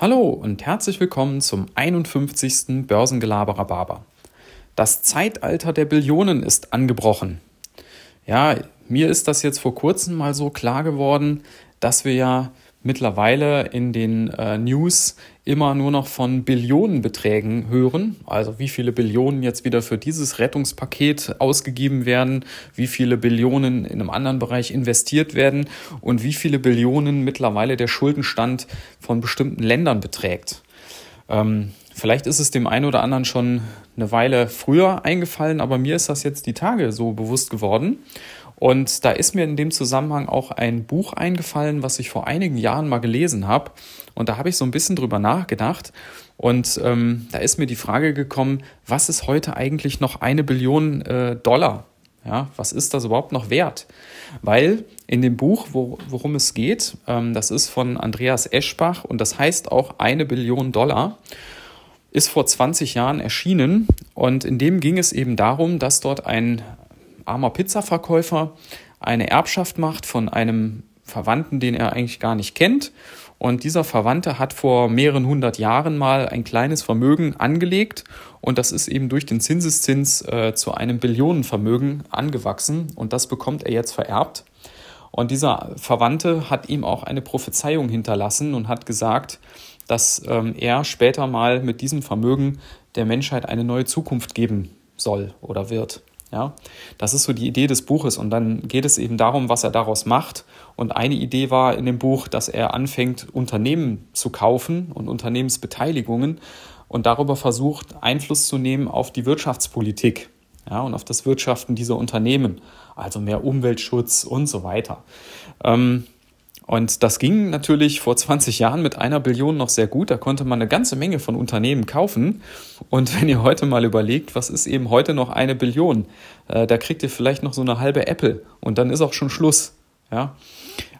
Hallo und herzlich willkommen zum 51. Börsengelaberer Barber. Das Zeitalter der Billionen ist angebrochen. Ja, mir ist das jetzt vor kurzem mal so klar geworden, dass wir ja mittlerweile in den äh, News immer nur noch von Billionenbeträgen hören. Also wie viele Billionen jetzt wieder für dieses Rettungspaket ausgegeben werden, wie viele Billionen in einem anderen Bereich investiert werden und wie viele Billionen mittlerweile der Schuldenstand von bestimmten Ländern beträgt. Ähm, vielleicht ist es dem einen oder anderen schon eine Weile früher eingefallen, aber mir ist das jetzt die Tage so bewusst geworden. Und da ist mir in dem Zusammenhang auch ein Buch eingefallen, was ich vor einigen Jahren mal gelesen habe. Und da habe ich so ein bisschen drüber nachgedacht. Und ähm, da ist mir die Frage gekommen, was ist heute eigentlich noch eine Billion äh, Dollar? Ja, was ist das überhaupt noch wert? Weil in dem Buch, wo, worum es geht, ähm, das ist von Andreas Eschbach und das heißt auch eine Billion Dollar, ist vor 20 Jahren erschienen und in dem ging es eben darum, dass dort ein armer Pizzaverkäufer eine Erbschaft macht von einem Verwandten, den er eigentlich gar nicht kennt. Und dieser Verwandte hat vor mehreren hundert Jahren mal ein kleines Vermögen angelegt und das ist eben durch den Zinseszins äh, zu einem Billionenvermögen angewachsen und das bekommt er jetzt vererbt. Und dieser Verwandte hat ihm auch eine Prophezeiung hinterlassen und hat gesagt, dass ähm, er später mal mit diesem Vermögen der Menschheit eine neue Zukunft geben soll oder wird. Ja, das ist so die Idee des Buches und dann geht es eben darum, was er daraus macht. Und eine Idee war in dem Buch, dass er anfängt, Unternehmen zu kaufen und Unternehmensbeteiligungen und darüber versucht, Einfluss zu nehmen auf die Wirtschaftspolitik ja, und auf das Wirtschaften dieser Unternehmen, also mehr Umweltschutz und so weiter. Ähm, und das ging natürlich vor 20 Jahren mit einer Billion noch sehr gut. Da konnte man eine ganze Menge von Unternehmen kaufen. Und wenn ihr heute mal überlegt, was ist eben heute noch eine Billion, äh, da kriegt ihr vielleicht noch so eine halbe Apple und dann ist auch schon Schluss. Ja.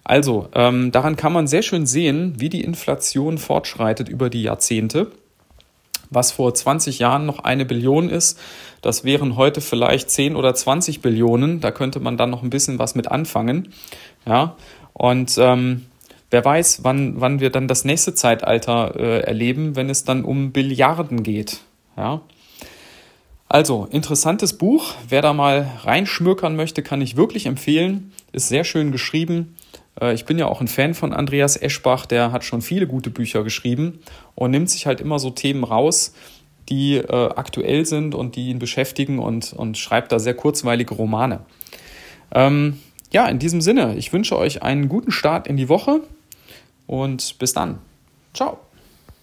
Also, ähm, daran kann man sehr schön sehen, wie die Inflation fortschreitet über die Jahrzehnte. Was vor 20 Jahren noch eine Billion ist, das wären heute vielleicht 10 oder 20 Billionen. Da könnte man dann noch ein bisschen was mit anfangen. Ja, und ähm, wer weiß, wann, wann wir dann das nächste Zeitalter äh, erleben, wenn es dann um Billiarden geht. Ja. Also, interessantes Buch. Wer da mal reinschmökern möchte, kann ich wirklich empfehlen. Ist sehr schön geschrieben. Äh, ich bin ja auch ein Fan von Andreas Eschbach, der hat schon viele gute Bücher geschrieben und nimmt sich halt immer so Themen raus, die äh, aktuell sind und die ihn beschäftigen und, und schreibt da sehr kurzweilige Romane. Ähm, ja, in diesem Sinne, ich wünsche euch einen guten Start in die Woche und bis dann. Ciao.